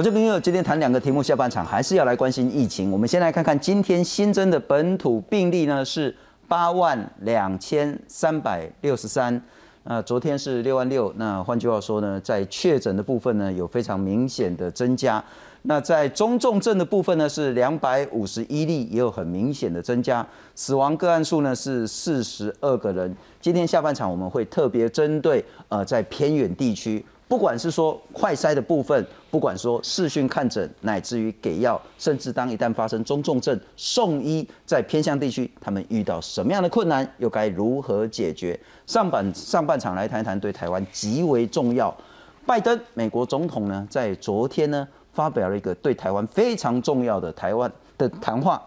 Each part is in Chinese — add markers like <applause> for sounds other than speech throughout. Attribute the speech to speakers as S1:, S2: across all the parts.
S1: 我这边又今天谈两个题目，下半场还是要来关心疫情。我们先来看看今天新增的本土病例呢是八万两千三百六十三，那昨天是六万六。那换句话说呢，在确诊的部分呢有非常明显的增加。那在中重症的部分呢是两百五十一例，也有很明显的增加。死亡个案数呢是四十二个人。今天下半场我们会特别针对呃在偏远地区。不管是说快筛的部分，不管说视讯看诊，乃至于给药，甚至当一旦发生中重症送医，在偏向地区，他们遇到什么样的困难，又该如何解决？上半上半场来谈谈对台湾极为重要。拜登美国总统呢，在昨天呢发表了一个对台湾非常重要的台湾的谈话。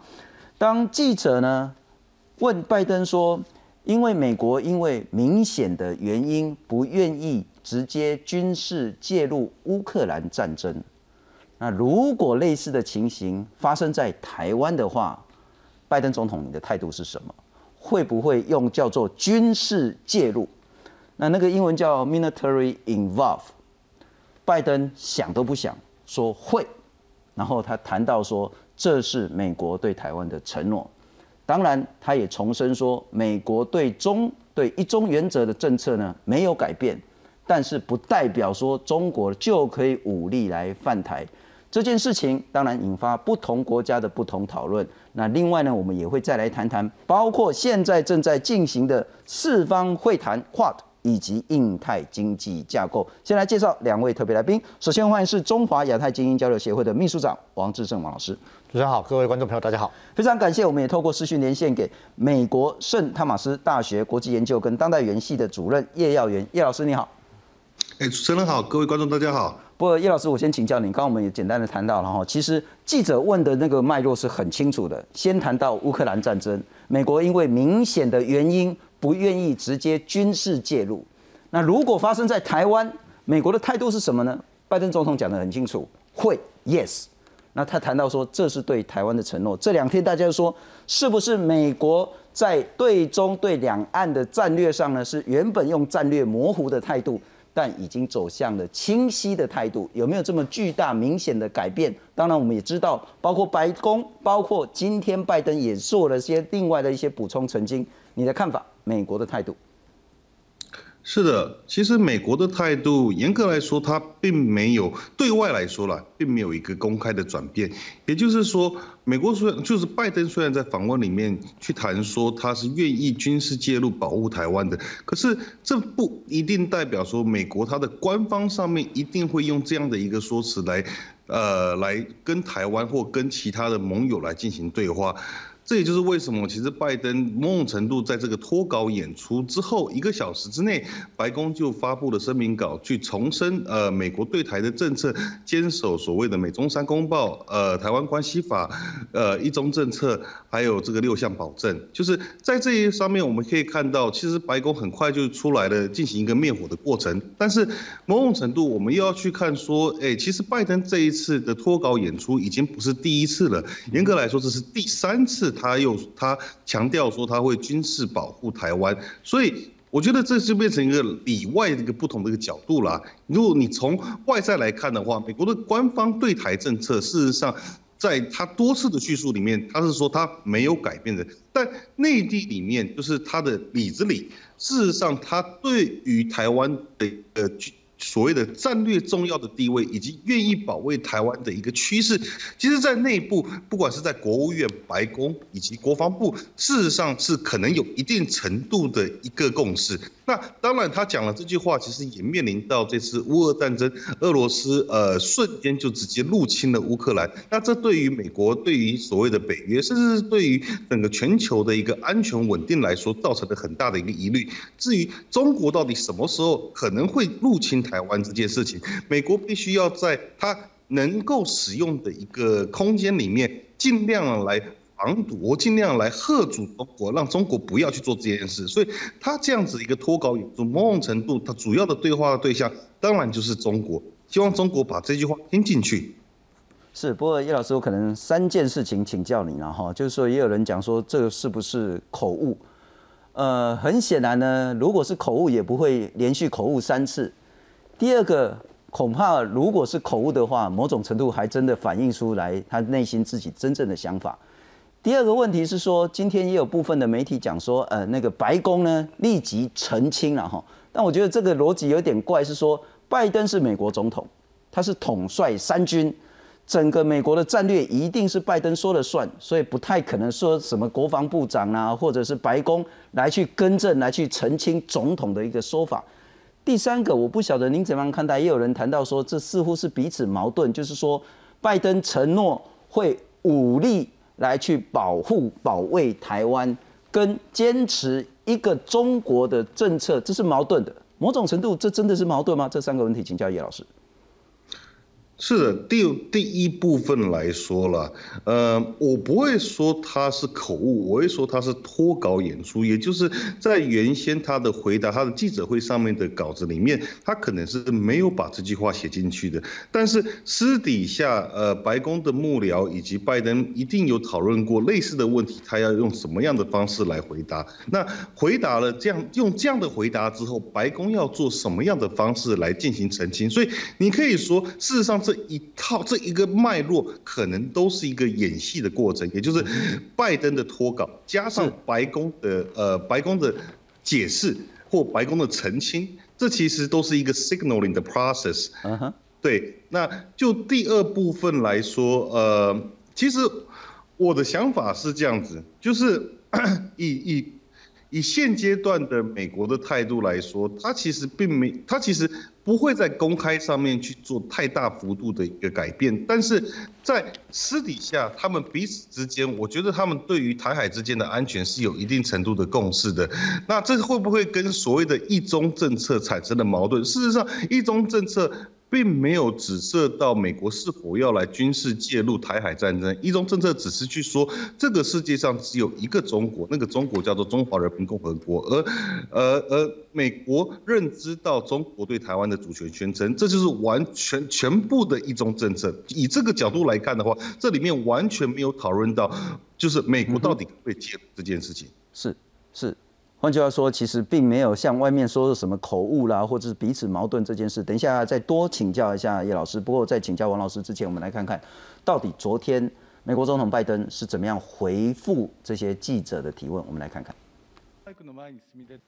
S1: 当记者呢问拜登说，因为美国因为明显的原因不愿意。直接军事介入乌克兰战争，那如果类似的情形发生在台湾的话，拜登总统你的态度是什么？会不会用叫做军事介入？那那个英文叫 military involve。拜登想都不想说会，然后他谈到说这是美国对台湾的承诺。当然，他也重申说美国对中对一中原则的政策呢没有改变。但是不代表说中国就可以武力来犯台，这件事情当然引发不同国家的不同讨论。那另外呢，我们也会再来谈谈，包括现在正在进行的四方会谈 QUAD 以及印太经济架构。先来介绍两位特别来宾，首先欢迎是中华亚太精英交流协会的秘书长王志胜王老师。
S2: 主持人好，各位观众朋友大家好，
S1: 非常感谢，我们也透过视讯连线给美国圣汤马斯大学国际研究跟当代园系的主任叶耀元叶老师，你好。
S3: 哎，主持人好，各位观众大家好。
S1: 不过叶老师，我先请教你，刚刚我们也简单的谈到了哈，其实记者问的那个脉络是很清楚的。先谈到乌克兰战争，美国因为明显的原因不愿意直接军事介入。那如果发生在台湾，美国的态度是什么呢？拜登总统讲得很清楚，会 yes。那他谈到说这是对台湾的承诺。这两天大家说，是不是美国在对中对两岸的战略上呢，是原本用战略模糊的态度？但已经走向了清晰的态度，有没有这么巨大明显的改变？当然，我们也知道，包括白宫，包括今天拜登也做了些另外的一些补充澄清。你的看法？美国的态度？
S3: 是的，其实美国的态度，严格来说，它并没有对外来说了，并没有一个公开的转变。也就是说，美国虽然就是拜登虽然在访问里面去谈说他是愿意军事介入保护台湾的，可是这不一定代表说美国它的官方上面一定会用这样的一个说辞来，呃，来跟台湾或跟其他的盟友来进行对话。这也就是为什么，其实拜登某种程度在这个脱稿演出之后一个小时之内，白宫就发布了声明稿，去重申呃美国对台的政策，坚守所谓的美中三公报，呃台湾关系法，呃一中政策，还有这个六项保证。就是在这一上面，我们可以看到，其实白宫很快就出来了进行一个灭火的过程。但是某种程度，我们又要去看说，哎，其实拜登这一次的脱稿演出已经不是第一次了，严格来说，这是第三次。他又他强调说他会军事保护台湾，所以我觉得这就变成一个里外的一个不同的一个角度啦。如果你从外在来看的话，美国的官方对台政策，事实上在他多次的叙述里面，他是说他没有改变的。但内地里面就是他的里子里，事实上他对于台湾的呃。所谓的战略重要的地位，以及愿意保卫台湾的一个趋势，其实，在内部，不管是在国务院、白宫以及国防部，事实上是可能有一定程度的一个共识。那当然，他讲了这句话，其实也面临到这次乌俄战争，俄罗斯呃瞬间就直接入侵了乌克兰。那这对于美国、对于所谓的北约，甚至是对于整个全球的一个安全稳定来说，造成了很大的一个疑虑。至于中国到底什么时候可能会入侵台台湾这件事情，美国必须要在它能够使用的一个空间里面，尽量来。防堵，我尽量来吓阻中国，让中国不要去做这件事。所以他这样子一个脱稿演出，某种程度，他主要的对话的对象当然就是中国，希望中国把这句话听进去。
S1: 是，不过叶老师，我可能三件事情请教你了哈，就是说也有人讲说这个是不是口误？呃，很显然呢，如果是口误，也不会连续口误三次。第二个，恐怕如果是口误的话，某种程度还真的反映出来他内心自己真正的想法。第二个问题是说，今天也有部分的媒体讲说，呃，那个白宫呢立即澄清了哈，但我觉得这个逻辑有点怪，是说拜登是美国总统，他是统帅三军，整个美国的战略一定是拜登说了算，所以不太可能说什么国防部长啊，或者是白宫来去更正、来去澄清总统的一个说法。第三个，我不晓得您怎么样看待，也有人谈到说，这似乎是彼此矛盾，就是说拜登承诺会武力。来去保护、保卫台湾，跟坚持一个中国的政策，这是矛盾的。某种程度，这真的是矛盾吗？这三个问题，请教叶老师。
S3: 是的，第第一部分来说了，呃，我不会说他是口误，我会说他是脱稿演出，也就是在原先他的回答，他的记者会上面的稿子里面，他可能是没有把这句话写进去的。但是私底下，呃，白宫的幕僚以及拜登一定有讨论过类似的问题，他要用什么样的方式来回答？那回答了这样用这样的回答之后，白宫要做什么样的方式来进行澄清？所以你可以说，事实上这。一套这一个脉络可能都是一个演戏的过程，也就是拜登的脱稿加上白宫的呃白宫的解释或白宫的澄清，这其实都是一个 signaling 的 process。嗯哼，对。那就第二部分来说，呃，其实我的想法是这样子，就是以 <coughs> 以。以现阶段的美国的态度来说，他其实并没，他其实不会在公开上面去做太大幅度的一个改变，但是在私底下，他们彼此之间，我觉得他们对于台海之间的安全是有一定程度的共识的。那这会不会跟所谓的一中政策产生的矛盾？事实上，一中政策。并没有指涉到美国是否要来军事介入台海战争，一中政策只是去说这个世界上只有一个中国，那个中国叫做中华人民共和国，而，而而美国认知到中国对台湾的主权宣称，这就是完全全部的一中政策。以这个角度来看的话，这里面完全没有讨论到，就是美国到底会介入这件事情。
S1: 是是。换句话说，其实并没有像外面说的什么口误啦，或者是彼此矛盾这件事。等一下再多请教一下叶老师。不过在请教王老师之前，我们来看看到底昨天美国总统拜登是怎么样回复这些记者的提问。我们来看看。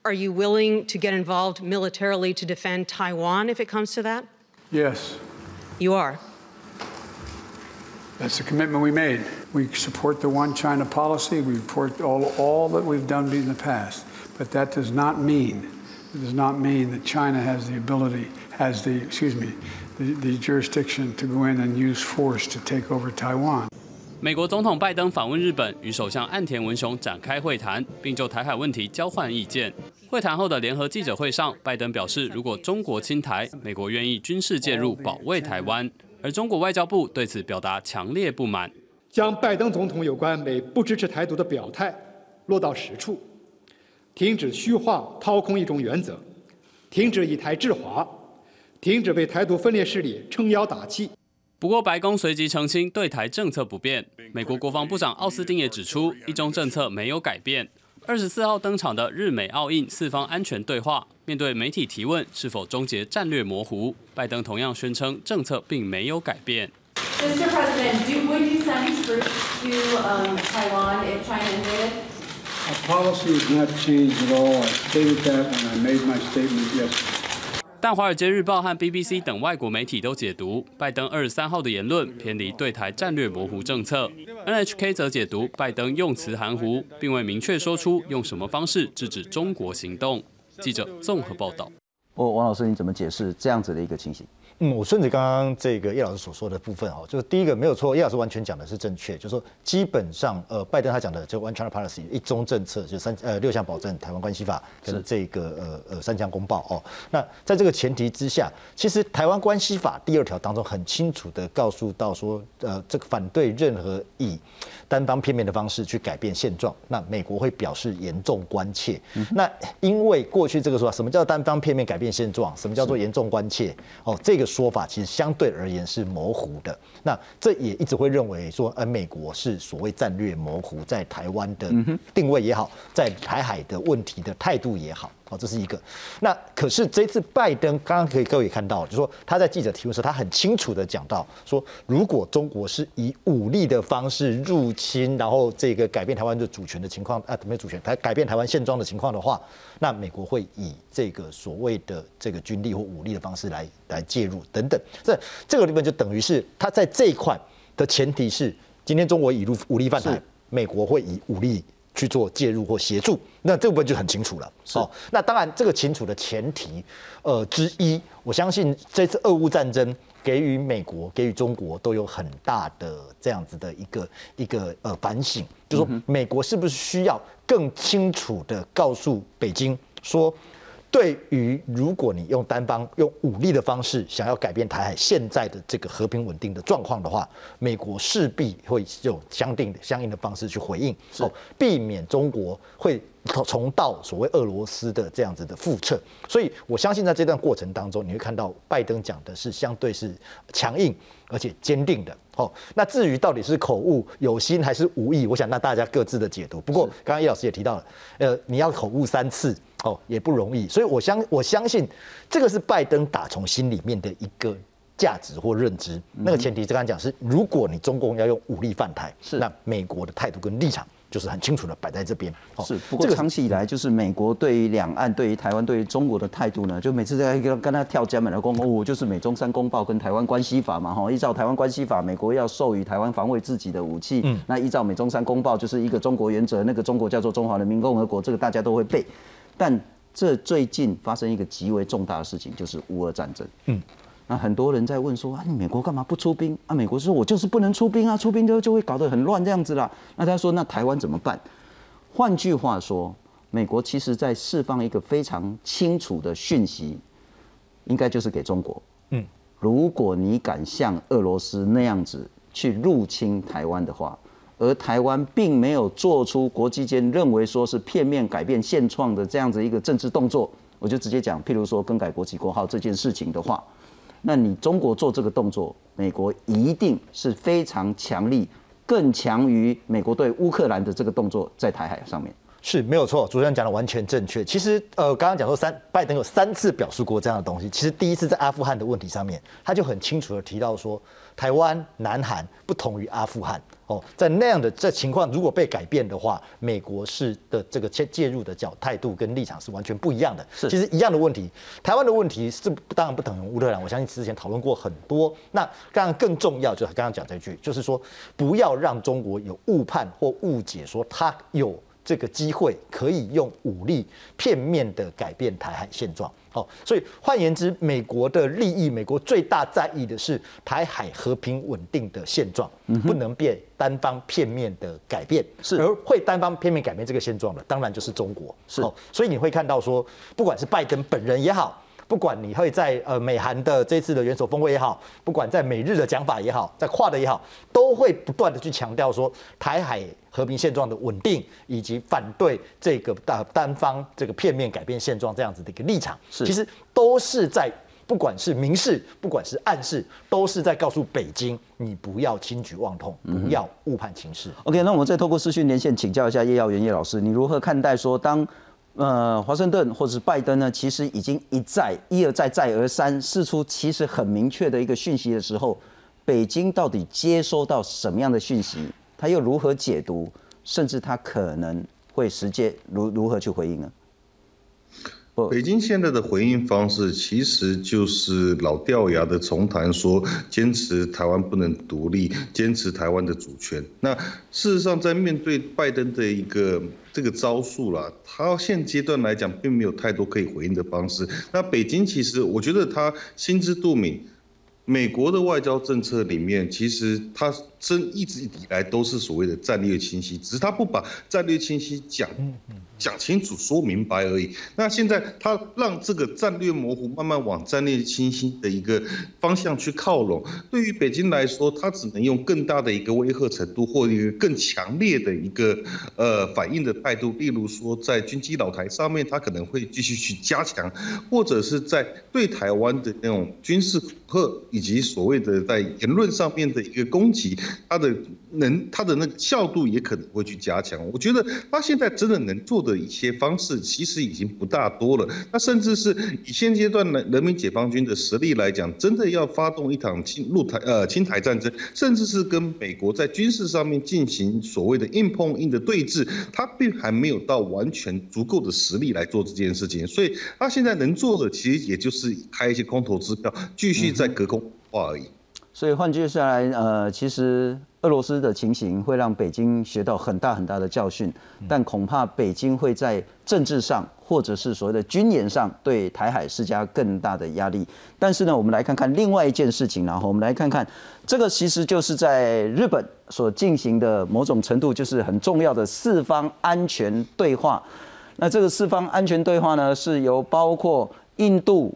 S4: Are you willing to get involved militarily to defend Taiwan if it comes to that?
S5: Yes.
S4: You are.
S5: That's the commitment we made. We support the one China policy. We support all, all that we've done in the past. But that does not mean, it does not mean that China has the ability, has the, excuse me, the, the jurisdiction to go in and use force to take over Taiwan.
S6: 美国总统拜登访问日本，与首相岸田文雄展开会谈，并就台海问题交换意见。会谈后的联合记者会上，拜登表示，如果中国侵台，美国愿意军事介入保卫台湾。而中国外交部对此表达强烈不满，
S7: 将拜登总统有关美不支持台独的表态落到实处。停止虚化、掏空一种原则，停止以台制华，停止被台独分裂势力撑腰打气。
S6: 不过，白宫随即澄清对台政策不变。美国国防部长奥斯汀也指出，一中政策没有改变。二十四号登场的日美澳印四方安全对话，面对媒体提问是否终结战略模糊，拜登同样宣称政策并没有改变。
S8: Mr. President, do would you send troops to Taiwan if China invaded?
S5: Our policy has not changed at all. I stated that when I made my statement yesterday.
S6: 但《华尔街日报》和 BBC 等外国媒体都解读拜登二十三号的言论偏离对台战略模糊政策。NHK 则解读拜登用词含糊，并未明确说出用什么方式制止中国行动。记者综合报道。
S1: 哦，王老师，你怎么解释这样子的一个情形？
S2: 嗯，我顺着刚刚这个叶老师所说的部分哦，就是第一个没有错，叶老师完全讲的是正确，就是说基本上呃，拜登他讲的就 One China Policy 一中政策，就三呃六项保证、台湾关系法跟这个呃呃三项公报哦。那在这个前提之下，其实台湾关系法第二条当中很清楚的告诉到说，呃，这个反对任何以单方片面的方式去改变现状，那美国会表示严重关切。那因为过去这个说法，什么叫单方片面改变现状？什么叫做严重关切？哦，这个。说法其实相对而言是模糊的，那这也一直会认为说，呃，美国是所谓战略模糊，在台湾的定位也好，在台海的问题的态度也好，好，这是一个。那可是这次拜登刚刚可以各位也看到，就说他在记者提问时，他很清楚的讲到说，如果中国是以武力的方式入侵，然后这个改变台湾的主权的情况啊，没有主权，台改变台湾现状的情况的话，那美国会以这个所谓的这个军力或武力的方式来来介入等等。这这个部分就等于是他在这一块的前提是，今天中国以入武力犯台，美国会以武力。去做介入或协助，那这部分就很清楚了。哦，那当然这个清楚的前提，呃之一，我相信这次俄乌战争给予美国、给予中国都有很大的这样子的一个一个呃反省，就说美国是不是需要更清楚的告诉北京说。对于如果你用单方用武力的方式想要改变台海现在的这个和平稳定的状况的话，美国势必会有相定相应的方式去回应，哦，避免中国会重蹈所谓俄罗斯的这样子的覆辙。所以我相信在这段过程当中，你会看到拜登讲的是相对是强硬而且坚定的。哦，那至于到底是口误有心还是无意，我想那大家各自的解读。不过刚刚叶老师也提到了，呃，你要口误三次。哦，也不容易，所以我相我相信这个是拜登打从心里面的一个价值或认知。那个前提，刚才讲是，如果你中共要用武力犯台，是那美国的态度跟立场就是很清楚的摆在这边。
S1: 是，不过长期以来就是美国对于两岸、对于台湾、对于中国的态度呢，就每次在跟跟他跳江本的公我就是美中三公报跟台湾关系法嘛，哈，依照台湾关系法，美国要授予台湾防卫自己的武器。嗯，那依照美中三公报就是一个中国原则，那个中国叫做中华人民共和国，这个大家都会背。但这最近发生一个极为重大的事情，就是乌俄战争。嗯，那很多人在问说啊，你美国干嘛不出兵啊？美国说我就是不能出兵啊，出兵就就会搞得很乱这样子啦。那他说那台湾怎么办？换句话说，美国其实在释放一个非常清楚的讯息，应该就是给中国。嗯，如果你敢像俄罗斯那样子去入侵台湾的话。而台湾并没有做出国际间认为说是片面改变现状的这样子一个政治动作，我就直接讲，譬如说更改国旗国号这件事情的话，那你中国做这个动作，美国一定是非常强力，更强于美国对乌克兰的这个动作在台海上面。
S2: 是没有错，主持人讲的完全正确。其实，呃，刚刚讲说三拜登有三次表述过这样的东西。其实第一次在阿富汗的问题上面，他就很清楚的提到说，台湾、南韩不同于阿富汗哦，在那样的这情况如果被改变的话，美国是的这个介介入的角态度跟立场是完全不一样的。是，其实一样的问题，台湾的问题是当然不等于乌克兰。我相信之前讨论过很多。那当然更重要就是刚刚讲这句，就是说不要让中国有误判或误解，说他有。这个机会可以用武力片面的改变台海现状，好，所以换言之，美国的利益，美国最大在意的是台海和平稳定的现状，不能变单方片面的改变，是。而会单方片面改变这个现状的，当然就是中国，是，所以你会看到说，不管是拜登本人也好。不管你会在呃美韩的这次的元首峰会也好，不管在美日的讲法也好，在跨的也好，都会不断的去强调说台海和平现状的稳定，以及反对这个单单方这个片面改变现状这样子的一个立场，其实都是在不管是明示，不管是暗示，都是在告诉北京，你不要轻举妄动，不要误判情势。
S1: OK，那我们再透过视讯连线请教一下叶耀元叶老师，你如何看待说当？呃，华盛顿或者是拜登呢，其实已经一再一而再再而三释出其实很明确的一个讯息的时候，北京到底接收到什么样的讯息，他又如何解读，甚至他可能会直接如如何去回应呢？
S3: 北京现在的回应方式其实就是老掉牙的重谈，说坚持台湾不能独立，坚持台湾的主权。那事实上，在面对拜登的一个这个招数啦，他现阶段来讲，并没有太多可以回应的方式。那北京其实，我觉得他心知肚明，美国的外交政策里面，其实它真一直以来都是所谓的战略清晰，只是他不把战略清晰讲。讲清楚、说明白而已。那现在他让这个战略模糊慢慢往战略清晰的一个方向去靠拢。对于北京来说，他只能用更大的一个威吓程度，或一个更强烈的一个呃反应的态度。例如说，在军机老台上面，他可能会继续去加强，或者是在对台湾的那种军事恐吓以及所谓的在言论上面的一个攻击，它的能它的那个效度也可能会去加强。我觉得他现在真的能做的一些方式，其实已经不大多了。那甚至是以现阶段的人民解放军的实力来讲，真的要发动一场侵陆台呃侵台战争，甚至是跟美国在军事上面进行所谓的硬碰硬的对峙，他并还没有到完全足够的实力来做这件事情。所以他现在能做的，其实也就是开一些空头支票，继续在隔空化而已。
S1: 所以换句话来，呃，其实俄罗斯的情形会让北京学到很大很大的教训，但恐怕北京会在政治上或者是所谓的军演上对台海施加更大的压力。但是呢，我们来看看另外一件事情，然后我们来看看这个其实就是在日本所进行的某种程度就是很重要的四方安全对话。那这个四方安全对话呢，是由包括印度、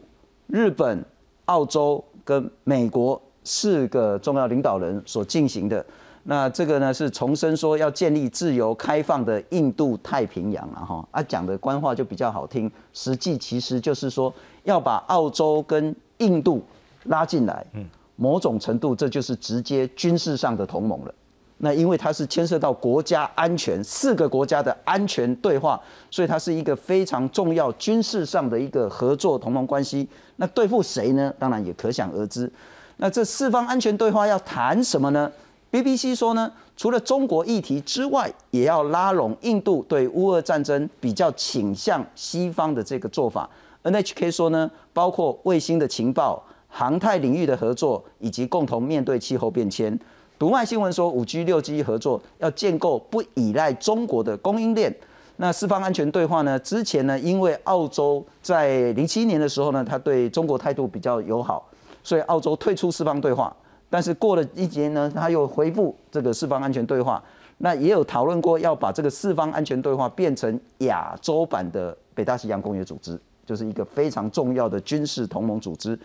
S1: 日本、澳洲跟美国。四个重要领导人所进行的，那这个呢是重申说要建立自由开放的印度太平洋了哈，啊讲的官话就比较好听，实际其实就是说要把澳洲跟印度拉进来，嗯，某种程度这就是直接军事上的同盟了。那因为它是牵涉到国家安全，四个国家的安全对话，所以它是一个非常重要军事上的一个合作同盟关系。那对付谁呢？当然也可想而知。那这四方安全对话要谈什么呢？BBC 说呢，除了中国议题之外，也要拉拢印度对乌俄战争比较倾向西方的这个做法。NHK 说呢，包括卫星的情报、航太领域的合作，以及共同面对气候变迁。读卖新闻说，五 G、六 G 合作要建构不依赖中国的供应链。那四方安全对话呢？之前呢，因为澳洲在零七年的时候呢，他对中国态度比较友好。所以澳洲退出四方对话，但是过了一年呢，他又恢复这个四方安全对话。那也有讨论过要把这个四方安全对话变成亚洲版的北大西洋公约组织，就是一个非常重要的军事同盟组织。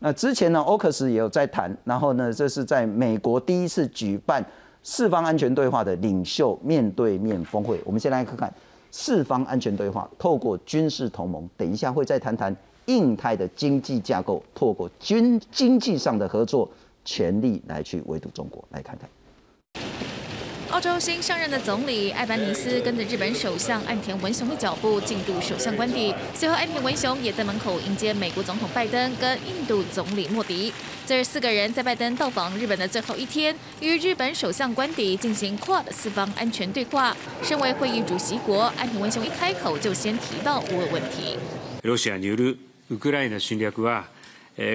S1: 那之前呢，欧克斯也有在谈，然后呢，这是在美国第一次举办四方安全对话的领袖面对面峰会。我们先来看看四方安全对话，透过军事同盟，等一下会再谈谈。印太的经济架构，透过军经济上的合作，全力来去围堵中国。来看看，
S9: 澳洲新上任的总理艾班尼斯跟着日本首相岸田文雄的脚步进入首相官邸，随后岸田文雄也在门口迎接美国总统拜登跟印度总理莫迪。这四个人在拜登到访日本的最后一天，与日本首相官邸进行 QUAD 四方安全对话。身为会议主席国，岸田文雄一开口就先提到乌俄问题。
S10: ロシアによるウクライナ侵略は、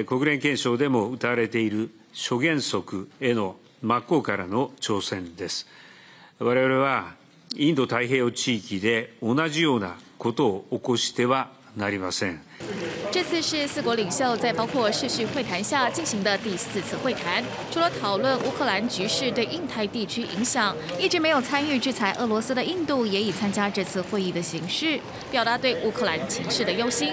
S10: 国連憲章でも謳われている諸原則への真っ向からの挑戦です。 我々はインド太平洋地域で同じようなことを起こしてはなりません。
S9: 这次是四国领袖在包括视讯会谈下进行的第四次会谈。除了讨论乌克兰局势对印太地区影响，一直没有参与制裁俄罗斯的印度也已参加这次会议的形式，表达对乌克兰情势的忧心。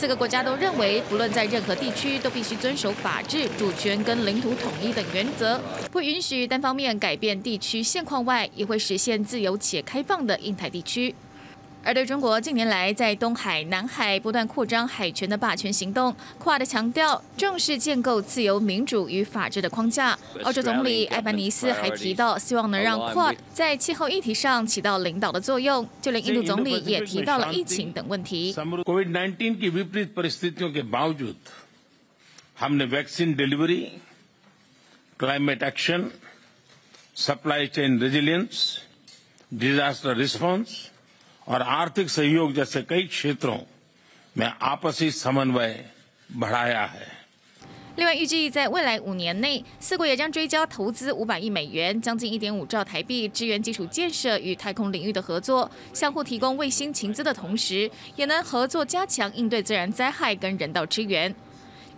S9: 四个国家都认为，不论在任何地区，都必须遵守法治、主权跟领土统一等原则，不允许单方面改变地区现况外，也会实现自由且开放的印太地区。而对中国近年来在东海、南海不断扩张海权的霸权行动，跨的强调重视建构自由、民主与法治的框架。澳洲总理艾班尼斯还提到，希望能让 Quad 在气候议题上起到领导的作用。就连印度总理也提到了疫情等问题。
S11: और आर्थिक सहयोग जैसे कई क्षेत्रों में आपसी समन्वय बढ़ाया है
S9: 另外，预计在未来五年内，四国也将追加投资五百亿美元，将近一点五兆台币，支援基础建设与太空领域的合作，相互提供卫星情资的同时，也能合作加强应对自然灾害跟人道支援。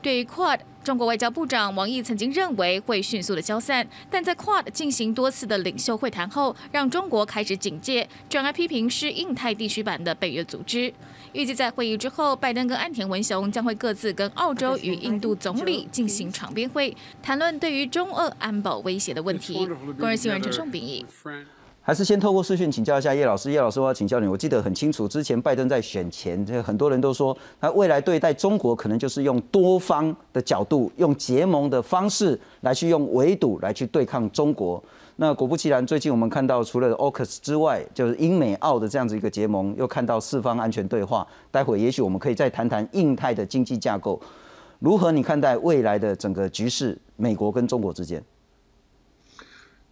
S9: 对于 Quad。中国外交部长王毅曾经认为会迅速的消散，但在 QUAD 进行多次的领袖会谈后，让中国开始警戒，转而批评是印太地区版的北约组织。预计在会议之后，拜登跟岸田文雄将会各自跟澳洲与印度总理进行场边会，谈论对于中俄安保威胁的问题。工人新闻陈胜秉义。
S1: 还是先透过视讯请教一下叶老师。叶老师，我要请教你。我记得很清楚，之前拜登在选前，这很多人都说，他未来对待中国可能就是用多方的角度，用结盟的方式来去用围堵来去对抗中国。那果不其然，最近我们看到除了 AUKUS 之外，就是英美澳的这样子一个结盟，又看到四方安全对话。待会也许我们可以再谈谈印太的经济架构，如何你看待未来的整个局势？美国跟中国之间？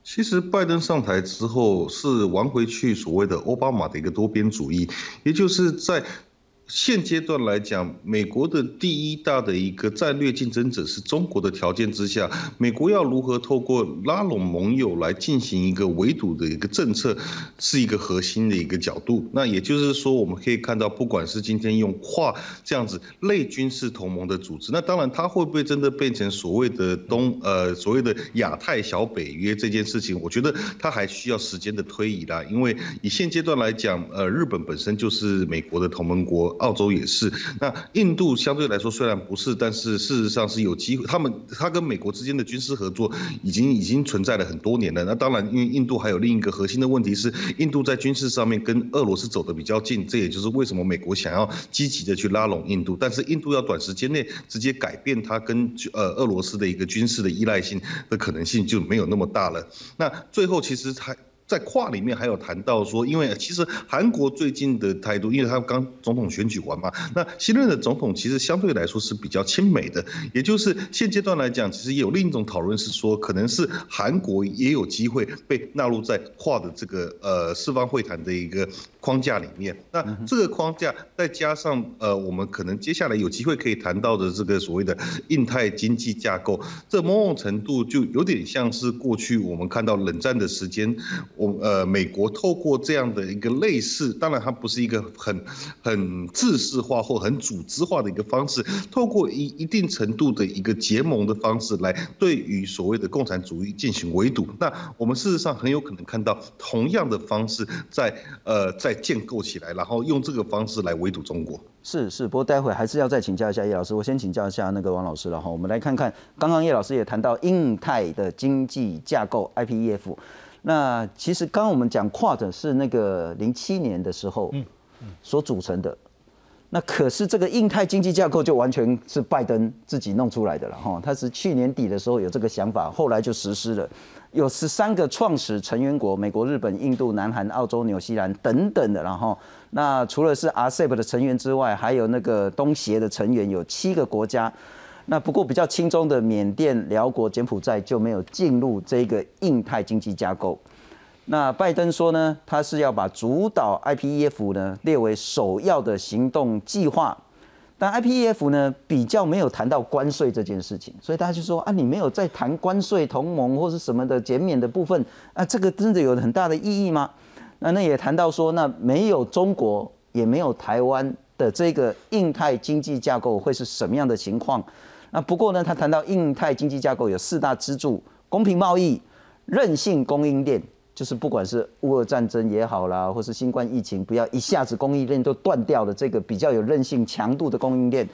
S3: 其实拜登上台之后是玩回去所谓的奥巴马的一个多边主义，也就是在。现阶段来讲，美国的第一大的一个战略竞争者是中国的条件之下，美国要如何透过拉拢盟友来进行一个围堵的一个政策，是一个核心的一个角度。那也就是说，我们可以看到，不管是今天用跨这样子类军事同盟的组织，那当然它会不会真的变成所谓的东呃所谓的亚太小北约这件事情，我觉得它还需要时间的推移啦。因为以现阶段来讲，呃，日本本身就是美国的同盟国。澳洲也是，那印度相对来说虽然不是，但是事实上是有机会。他们他跟美国之间的军事合作已经已经存在了很多年了。那当然，因为印度还有另一个核心的问题是，印度在军事上面跟俄罗斯走得比较近，这也就是为什么美国想要积极的去拉拢印度。但是印度要短时间内直接改变它跟呃俄罗斯的一个军事的依赖性的可能性就没有那么大了。那最后其实还。在跨里面还有谈到说，因为其实韩国最近的态度，因为他刚总统选举完嘛，那新任的总统其实相对来说是比较亲美的，也就是现阶段来讲，其实也有另一种讨论是说，可能是韩国也有机会被纳入在跨的这个呃四方会谈的一个框架里面。那这个框架再加上呃，我们可能接下来有机会可以谈到的这个所谓的印太经济架构，这某种程度就有点像是过去我们看到冷战的时间。我呃，美国透过这样的一个类似，当然它不是一个很很制式化或很组织化的一个方式，透过一一定程度的一个结盟的方式来对于所谓的共产主义进行围堵。那我们事实上很有可能看到同样的方式在呃在建构起来，然后用这个方式来围堵中国。
S1: 是是，不过待会还是要再请教一下叶老师。我先请教一下那个王老师了哈。我们来看看，刚刚叶老师也谈到印太的经济架构 IPEF。那其实刚刚我们讲跨的是那个零七年的时候所组成的，那可是这个印太经济架构就完全是拜登自己弄出来的了哈，他是去年底的时候有这个想法，后来就实施了，有十三个创始成员国，美国、日本、印度、南韩、澳洲、纽西兰等等的，然后那除了是 RCEP 的成员之外，还有那个东协的成员有七个国家。那不过比较轻松的缅甸、辽国、柬埔寨就没有进入这个印太经济架构。那拜登说呢，他是要把主导 IPEF 呢列为首要的行动计划，但 IPEF 呢比较没有谈到关税这件事情，所以大家就说啊，你没有在谈关税同盟或是什么的减免的部分啊，这个真的有很大的意义吗？那那也谈到说，那没有中国也没有台湾的这个印太经济架构会是什么样的情况？那不过呢，他谈到印太经济架构有四大支柱：公平贸易、韧性供应链，就是不管是乌俄战争也好啦，或是新冠疫情，不要一下子供应链都断掉的这个比较有韧性强度的供应链；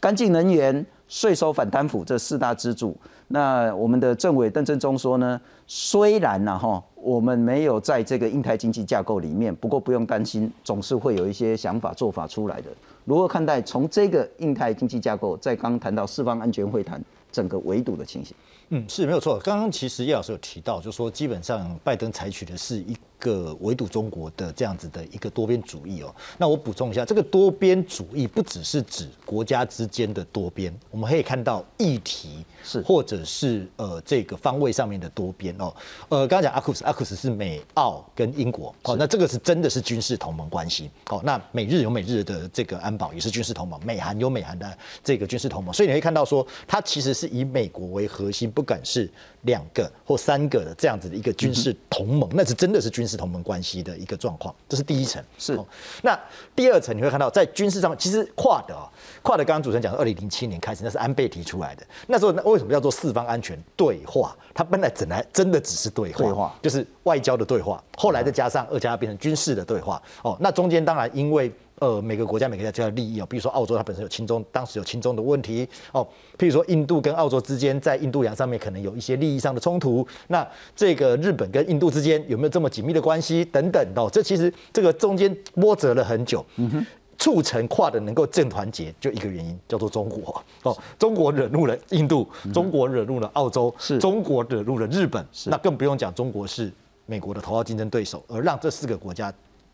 S1: 干净能源、税收反贪腐这四大支柱。那我们的政委邓正中说呢，虽然呢哈，我们没有在这个印太经济架构里面，不过不用担心，总是会有一些想法做法出来的。如何看待从这个印太经济架构，在刚谈到四方安全会谈整个围堵的情形？
S2: 嗯，是没有错。刚刚其实叶老师有提到，就是说基本上拜登采取的是一个围堵中国的这样子的一个多边主义哦。那我补充一下，这个多边主义不只是指国家之间的多边，我们可以看到议题是或者是呃这个方位上面的多边哦。呃，刚刚讲阿库斯，阿库斯是美澳跟英国哦，那这个是真的是军事同盟关系哦。那美日有美日的这个安保也是军事同盟，美韩有美韩的这个军事同盟，所以你会看到说，它其实是以美国为核心不。不管是两个或三个的这样子的一个军事同盟，那是真的是军事同盟关系的一个状况，这是第一层。
S1: 是，
S2: 那第二层你会看到，在军事上，其实跨的啊，跨的刚刚主持人讲，二零零七年开始，那是安倍提出来的。那时候那为什么叫做四方安全对话？它本来本来真的只是对话，就是外交的对话，后来再加上二加二变成军事的对话。哦，那中间当然因为呃，每个国家每个国家的利益哦，比如说澳洲它本身有亲中，当时有亲中的问题哦，譬如说印度跟澳洲之间在印度洋上面可能有一些利益上的冲突，那这个日本跟印度之间有没有这么紧密的关系等等哦，这其实这个中间波折了很久，嗯哼。促成跨的能够正团结，就一个原因叫做中国哦，中国惹怒了印度，中国惹怒了澳洲，
S1: 是
S2: 中国惹怒了日本，那更不用讲中国是美国的头号竞争对手，而让这四个国家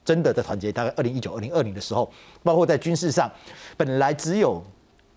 S2: 真的在团结。大概二零一九、二零二零的时候，包括在军事上，本来只有。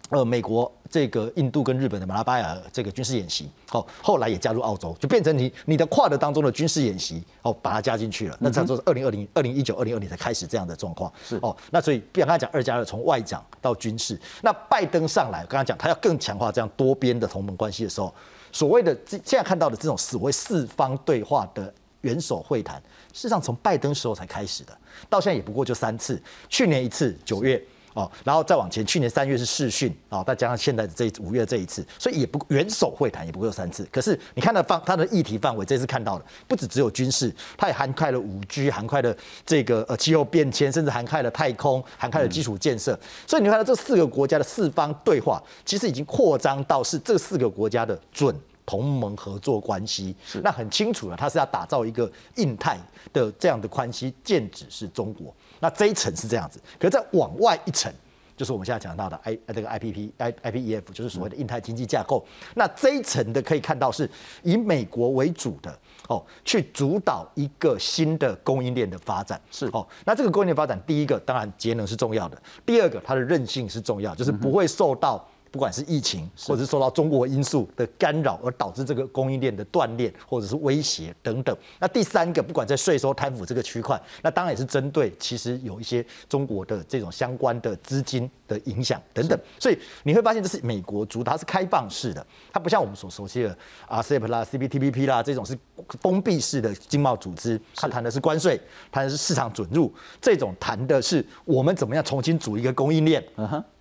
S2: 呃，美国这个印度跟日本的马拉巴亚这个军事演习，好，后来也加入澳洲，就变成你你的跨的当中的军事演习，哦，把它加进去了。那这都是二零二零、二零一九、二零二零才开始这样的状况。
S1: 是
S2: 哦，那所以刚刚讲二加二，从外长到军事，那拜登上来，刚刚讲他要更强化这样多边的同盟关系的时候，所谓的这现在看到的这种所谓四方对话的元首会谈，事实上从拜登时候才开始的，到现在也不过就三次，去年一次九月。哦，然后再往前，去年三月是试训啊，再加上现在的这五月这一次，所以也不元首会谈也不过有三次。可是你看到范它的议题范围，这次看到的不止只有军事，它也涵盖了五 G，涵盖了这个呃气候变迁，甚至涵盖了太空，涵盖了基础建设。所以你看到这四个国家的四方对话，其实已经扩张到是这四个国家的准同盟合作关系。那很清楚了，它是要打造一个印太的这样的关系，剑指是中国。那这一层是这样子，可是再往外一层，就是我们现在讲到的 I 这个 I P P I I P E F，就是所谓的印太经济架构。那这一层的可以看到是以美国为主的哦，去主导一个新的供应链的发展。
S1: 是
S2: 哦，那这个供应链发展，第一个当然节能是重要的，第二个它的韧性是重要，就是不会受到。不管是疫情，或者是受到中国因素的干扰而导致这个供应链的断裂，或者是威胁等等。那第三个，不管在税收贪腐这个区块，那当然也是针对其实有一些中国的这种相关的资金的影响等等。所以你会发现，这是美国主导，是开放式的，它不像我们所熟悉的 RCEP 啦、CPTPP 啦这种是封闭式的经贸组织，它谈的是关税，谈的是市场准入，这种谈的是我们怎么样重新组一个供应链。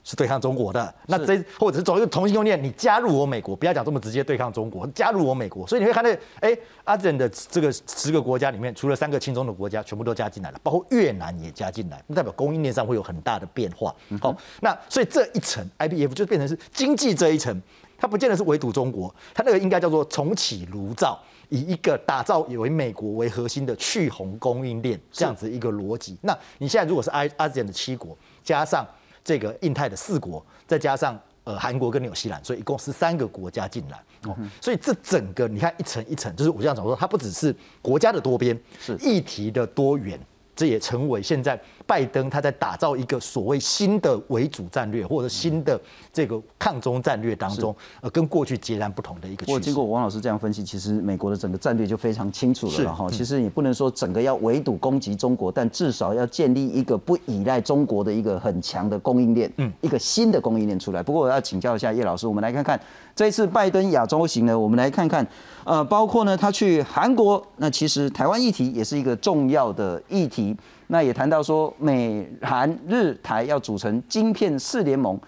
S2: 是对抗中国的，那这或者是走一个同性供应链，你加入我美国，不要讲这么直接对抗中国，加入我美国，所以你会看到，哎，阿珍的这个十个国家里面，除了三个亲中的国家，全部都加进来了，包括越南也加进来，代表供应链上会有很大的变化。好，那所以这一层 IPF 就变成是经济这一层，它不见得是围堵中国，它那个应该叫做重启炉灶，以一个打造以为美国为核心的去红供应链这样子一个逻辑。那你现在如果是阿阿珍的七国加上。这个印太的四国，再加上呃韩国跟纽西兰，所以一共十三个国家进来哦，所以这整个你看一层一层，就是我这样讲说，它不只是国家的多边，
S1: 是
S2: 议题的多元。这也成为现在拜登他在打造一个所谓新的为主战略，或者新的这个抗中战略当中，呃，跟过去截然不同的一个。
S1: 不过经过王老师这样分析，其实美国的整个战略就非常清楚了哈。其实也不能说整个要围堵攻击中国，但至少要建立一个不依赖中国的一个很强的供应链，嗯，一个新的供应链出来。不过我要请教一下叶老师，我们来看看这一次拜登亚洲行呢，我们来看看，呃，包括呢他去韩国，那其实台湾议题也是一个重要的议题。那也谈到说，美韩日台要组成晶片四联盟。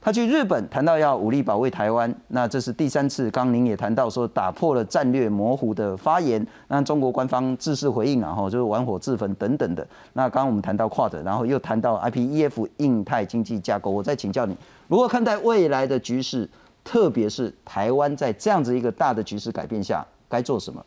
S1: 他去日本谈到要武力保卫台湾，那这是第三次。刚您也谈到说，打破了战略模糊的发言，那中国官方自式回应，然后就是玩火自焚等等的。那刚刚我们谈到跨的，然后又谈到 IPEF 印太经济架构。我再请教你，如何看待未来的局势，特别是台湾在这样子一个大的局势改变下，该做什么？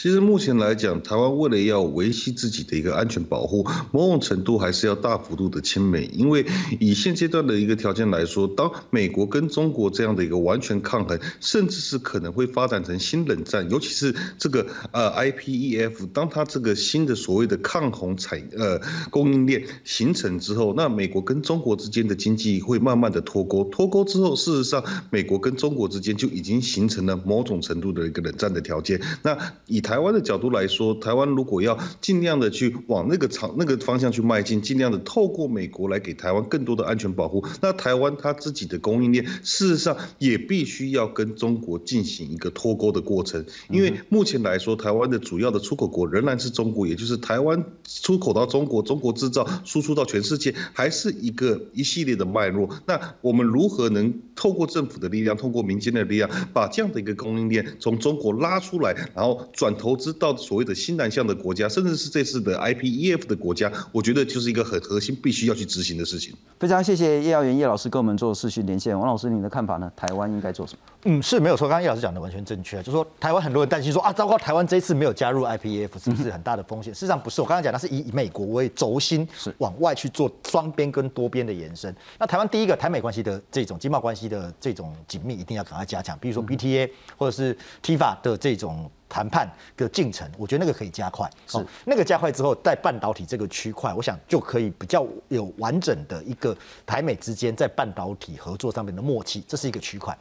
S3: 其实目前来讲，台湾为了要维系自己的一个安全保护，某种程度还是要大幅度的亲美。因为以现阶段的一个条件来说，当美国跟中国这样的一个完全抗衡，甚至是可能会发展成新冷战，尤其是这个呃 IPEF，当它这个新的所谓的抗洪产呃供应链形成之后，那美国跟中国之间的经济会慢慢的脱钩，脱钩之后，事实上美国跟中国之间就已经形成了某种程度的一个冷战的条件。那以台湾的角度来说，台湾如果要尽量的去往那个长那个方向去迈进，尽量的透过美国来给台湾更多的安全保护，那台湾它自己的供应链事实上也必须要跟中国进行一个脱钩的过程，因为目前来说，台湾的主要的出口国仍然是中国，也就是台湾出口到中国，中国制造输出到全世界，还是一个一系列的脉络。那我们如何能透过政府的力量，通过民间的力量，把这样的一个供应链从中国拉出来，然后转？投资到所谓的新南向的国家，甚至是这次的 IPEF 的国家，我觉得就是一个很核心，必须要去执行的事情。
S1: 非常谢谢叶耀元叶老师跟我们做视讯连线。王老师，您的看法呢？台湾应该做什么？
S2: 嗯，是没有错。刚刚叶老师讲的完全正确，就说台湾很多人担心说啊，糟糕，台湾这一次没有加入 IPEF <laughs> 是不是很大的风险？事实上不是，我刚刚讲的是以美国为轴心，是往外去做双边跟多边的延伸。那台湾第一个台美关系的这种经贸关系的这种紧密，一定要赶快加强，比如说 BTA 或者是 TIFA 的这种。谈判的进程，我觉得那个可以加快。是那个加快之后，在半导体这个区块，我想就可以比较有完整的一个台美之间在半导体合作上面的默契，这是一个区块。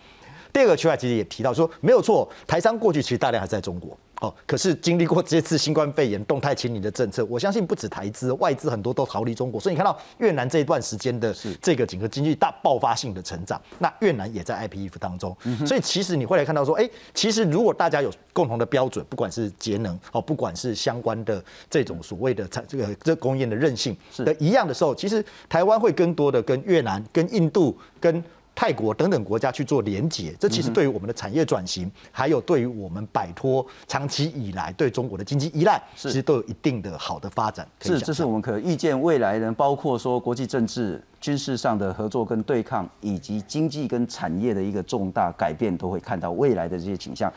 S2: 第二个区块其实也提到说，没有错，台商过去其实大量还在中国。哦，可是经历过这次新冠肺炎动态清零的政策，我相信不止台资，外资很多都逃离中国。所以你看到越南这一段时间的这个整个经济大爆发性的成长，那越南也在 IPEF 当中。所以其实你会来看到说，哎，其实如果大家有共同的标准，不管是节能哦，不管是相关的这种所谓的产这个这工业的韧性的一样的时候，其实台湾会更多的跟越南、跟印度、跟。泰国等等国家去做连结，这其实对于我们的产业转型，还有对于我们摆脱长期以来对中国的经济依赖，其实都有一定的好的发展。
S1: 是，这是我们可预见未来呢，包括说国际政治、军事上的合作跟对抗，以及经济跟产业的一个重大改变，都会看到未来的这些倾向。